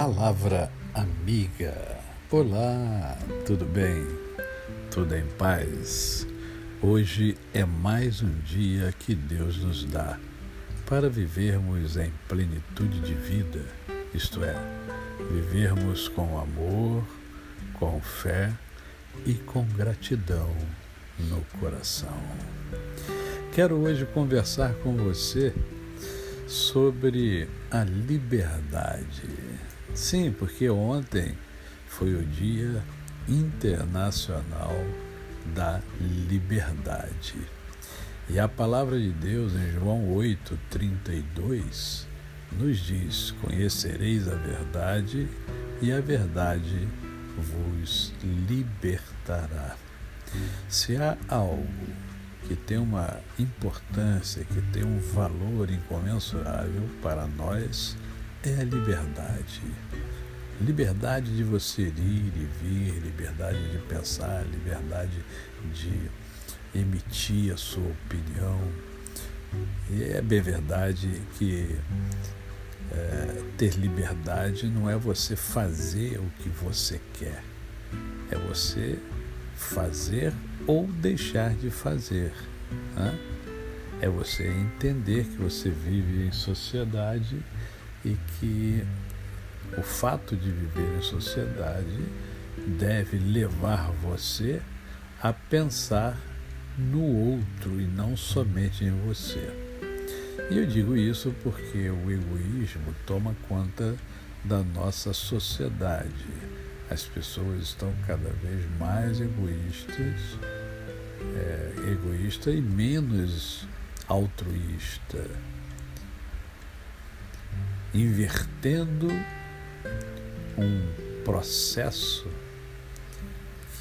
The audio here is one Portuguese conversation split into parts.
Palavra amiga. Olá, tudo bem? Tudo em paz? Hoje é mais um dia que Deus nos dá para vivermos em plenitude de vida, isto é, vivermos com amor, com fé e com gratidão no coração. Quero hoje conversar com você sobre a liberdade. Sim, porque ontem foi o Dia Internacional da Liberdade. E a palavra de Deus em João 8:32 nos diz: Conhecereis a verdade e a verdade vos libertará. Se há algo que tem uma importância, que tem um valor incomensurável para nós é a liberdade. Liberdade de você ir e vir, liberdade de pensar, liberdade de emitir a sua opinião. E é bem verdade que é, ter liberdade não é você fazer o que você quer, é você fazer ou deixar de fazer. Né? É você entender que você vive em sociedade e que o fato de viver em sociedade deve levar você a pensar no outro e não somente em você. E eu digo isso porque o egoísmo toma conta da nossa sociedade. As pessoas estão cada vez mais egoístas, é, egoísta e menos altruísta, invertendo um processo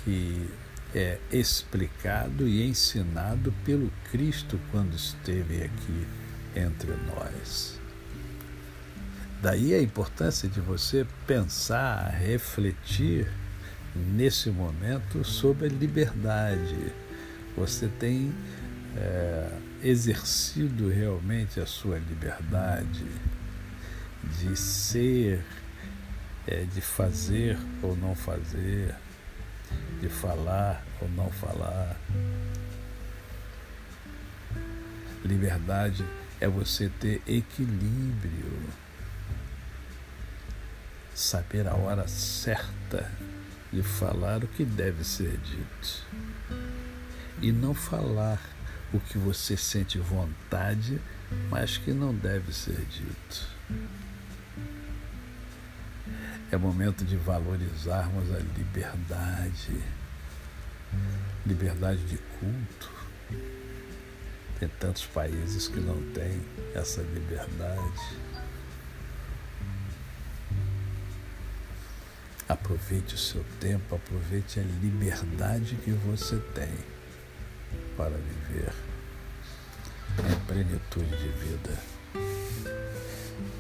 que é explicado e ensinado pelo Cristo quando esteve aqui entre nós. Daí a importância de você pensar, refletir nesse momento sobre a liberdade. Você tem é, exercido realmente a sua liberdade de ser, é, de fazer ou não fazer, de falar ou não falar. Liberdade é você ter equilíbrio, saber a hora certa de falar o que deve ser dito e não falar o que você sente vontade, mas que não deve ser dito. É momento de valorizarmos a liberdade, liberdade de culto. Tem tantos países que não têm essa liberdade. Aproveite o seu tempo, aproveite a liberdade que você tem para viver em plenitude de vida.